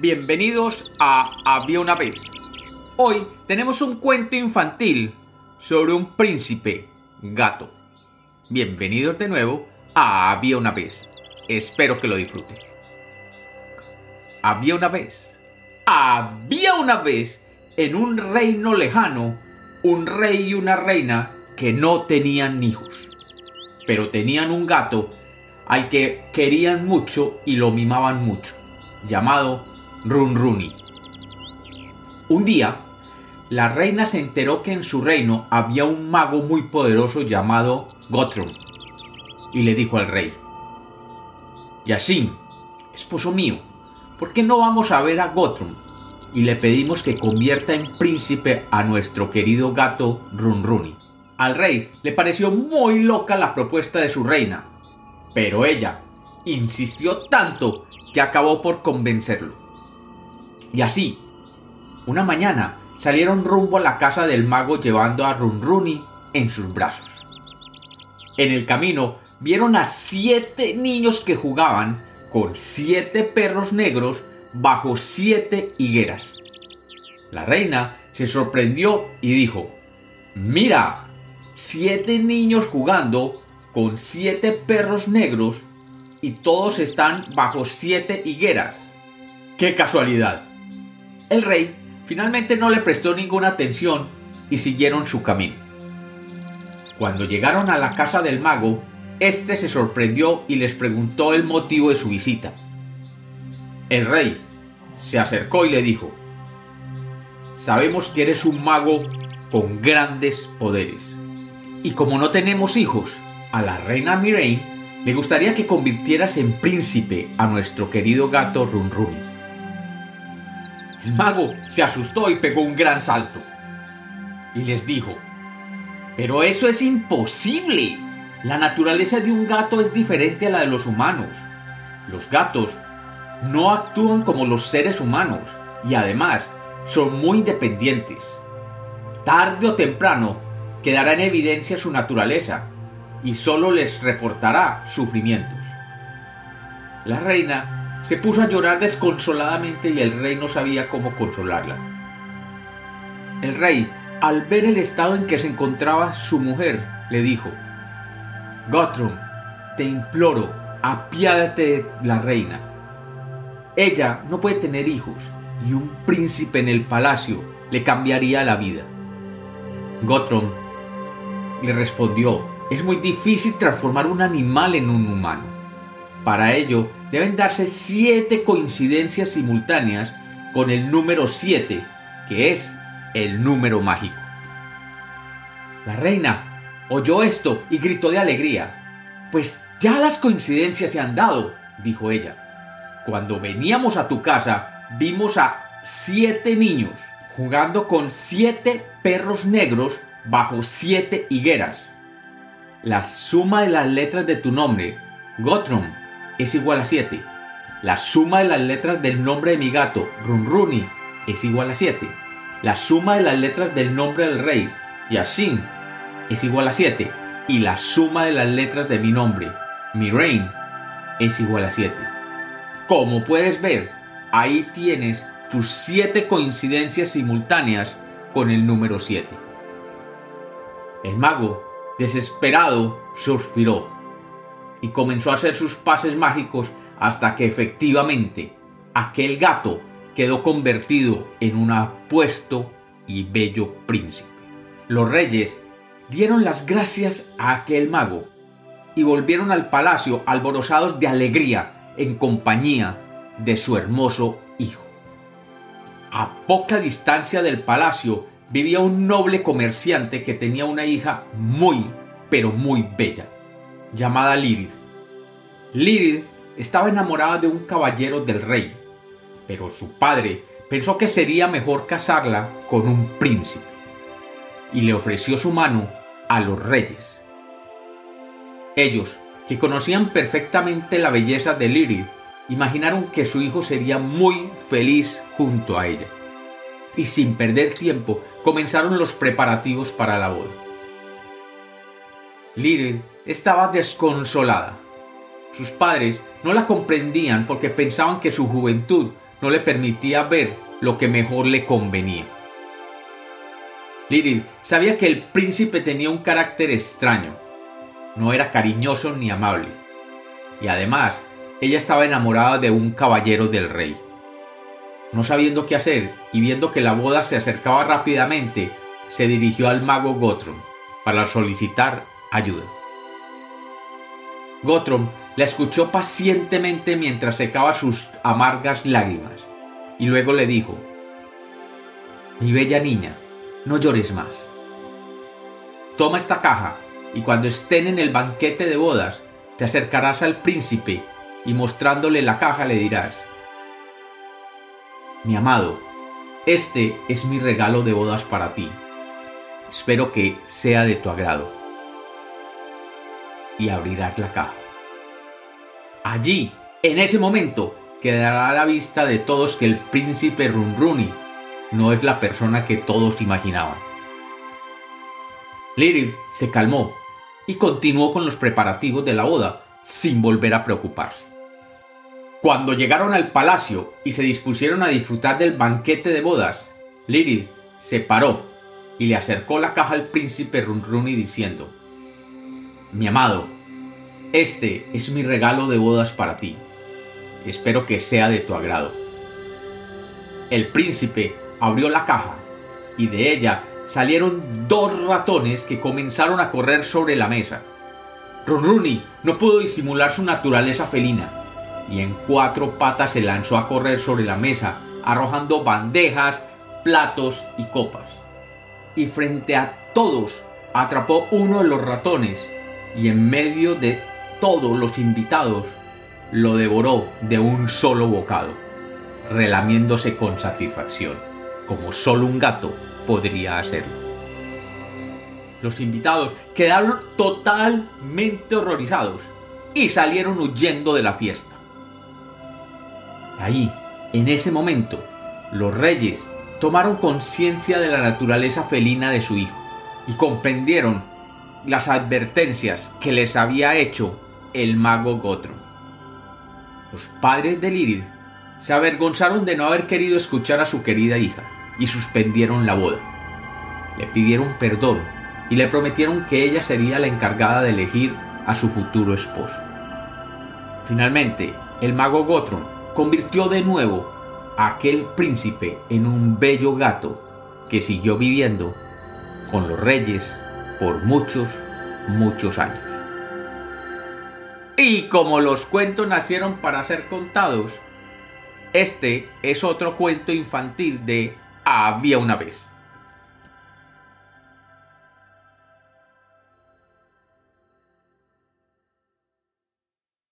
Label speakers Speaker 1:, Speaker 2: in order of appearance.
Speaker 1: Bienvenidos a Había una vez. Hoy tenemos un cuento infantil sobre un príncipe gato. Bienvenidos de nuevo a Había una vez. Espero que lo disfruten. Había una vez. Había una vez en un reino lejano un rey y una reina que no tenían hijos, pero tenían un gato al que querían mucho y lo mimaban mucho, llamado Run Un día, la reina se enteró que en su reino había un mago muy poderoso llamado Gothrum, y le dijo al rey, Yashin, esposo mío, ¿por qué no vamos a ver a Gothrum? Y le pedimos que convierta en príncipe a nuestro querido gato Runruni. Al rey le pareció muy loca la propuesta de su reina, pero ella insistió tanto que acabó por convencerlo. Y así, una mañana salieron rumbo a la casa del mago llevando a Runruni en sus brazos. En el camino vieron a siete niños que jugaban con siete perros negros bajo siete higueras. La reina se sorprendió y dijo, Mira, siete niños jugando con siete perros negros y todos están bajo siete higueras. ¡Qué casualidad! El rey finalmente no le prestó ninguna atención y siguieron su camino. Cuando llegaron a la casa del mago, éste se sorprendió y les preguntó el motivo de su visita. El rey se acercó y le dijo, Sabemos que eres un mago con grandes poderes. Y como no tenemos hijos, a la reina Mireille le gustaría que convirtieras en príncipe a nuestro querido gato Runrun. El mago se asustó y pegó un gran salto. Y les dijo, pero eso es imposible. La naturaleza de un gato es diferente a la de los humanos. Los gatos no actúan como los seres humanos y además son muy independientes. Tarde o temprano quedará en evidencia su naturaleza y solo les reportará sufrimientos. La reina se puso a llorar desconsoladamente y el rey no sabía cómo consolarla. El rey, al ver el estado en que se encontraba su mujer, le dijo, Gothrum, te imploro, apiádate de la reina. Ella no puede tener hijos y un príncipe en el palacio le cambiaría la vida. Gothrum le respondió, es muy difícil transformar un animal en un humano. Para ello, deben darse siete coincidencias simultáneas con el número 7, que es el número mágico. La reina oyó esto y gritó de alegría. Pues ya las coincidencias se han dado, dijo ella. Cuando veníamos a tu casa, vimos a siete niños jugando con siete perros negros bajo siete higueras. La suma de las letras de tu nombre, Gothrum, es igual a 7. La suma de las letras del nombre de mi gato, Runruni, es igual a 7. La suma de las letras del nombre del rey, Yashin, es igual a 7. Y la suma de las letras de mi nombre, Mirain, es igual a 7. Como puedes ver, ahí tienes tus 7 coincidencias simultáneas con el número 7. El mago, desesperado, suspiró y comenzó a hacer sus pases mágicos hasta que efectivamente aquel gato quedó convertido en un apuesto y bello príncipe. Los reyes dieron las gracias a aquel mago y volvieron al palacio alborozados de alegría en compañía de su hermoso hijo. A poca distancia del palacio vivía un noble comerciante que tenía una hija muy, pero muy bella llamada Lirid. Lirid estaba enamorada de un caballero del rey, pero su padre pensó que sería mejor casarla con un príncipe y le ofreció su mano a los reyes. Ellos, que conocían perfectamente la belleza de Lirid, imaginaron que su hijo sería muy feliz junto a ella. Y sin perder tiempo comenzaron los preparativos para la boda. Lirid estaba desconsolada. Sus padres no la comprendían porque pensaban que su juventud no le permitía ver lo que mejor le convenía. Lirid sabía que el príncipe tenía un carácter extraño. No era cariñoso ni amable. Y además, ella estaba enamorada de un caballero del rey. No sabiendo qué hacer y viendo que la boda se acercaba rápidamente, se dirigió al mago Gotron para solicitar ayuda. Gotron la escuchó pacientemente mientras secaba sus amargas lágrimas y luego le dijo, Mi bella niña, no llores más. Toma esta caja y cuando estén en el banquete de bodas, te acercarás al príncipe y mostrándole la caja le dirás, Mi amado, este es mi regalo de bodas para ti. Espero que sea de tu agrado. Y abrirás la caja. Allí, en ese momento, quedará a la vista de todos que el príncipe Runruni no es la persona que todos imaginaban. Lirith se calmó y continuó con los preparativos de la boda sin volver a preocuparse. Cuando llegaron al palacio y se dispusieron a disfrutar del banquete de bodas, Lirith se paró y le acercó la caja al príncipe Runruni diciendo, Mi amado, este es mi regalo de bodas para ti. Espero que sea de tu agrado. El príncipe abrió la caja y de ella salieron dos ratones que comenzaron a correr sobre la mesa. Runruni no pudo disimular su naturaleza felina y en cuatro patas se lanzó a correr sobre la mesa, arrojando bandejas, platos y copas. Y frente a todos atrapó uno de los ratones y en medio de todos los invitados, lo devoró de un solo bocado, relamiéndose con satisfacción, como solo un gato podría hacerlo. Los invitados quedaron totalmente horrorizados y salieron huyendo de la fiesta. Ahí, en ese momento, los reyes tomaron conciencia de la naturaleza felina de su hijo y comprendieron las advertencias que les había hecho el mago Gotro. Los padres de Lilith se avergonzaron de no haber querido escuchar a su querida hija y suspendieron la boda. Le pidieron perdón y le prometieron que ella sería la encargada de elegir a su futuro esposo. Finalmente, el mago Gotron convirtió de nuevo a aquel príncipe en un bello gato que siguió viviendo con los reyes por muchos, muchos años. Y como los cuentos nacieron para ser contados, este es otro cuento infantil de Había una vez.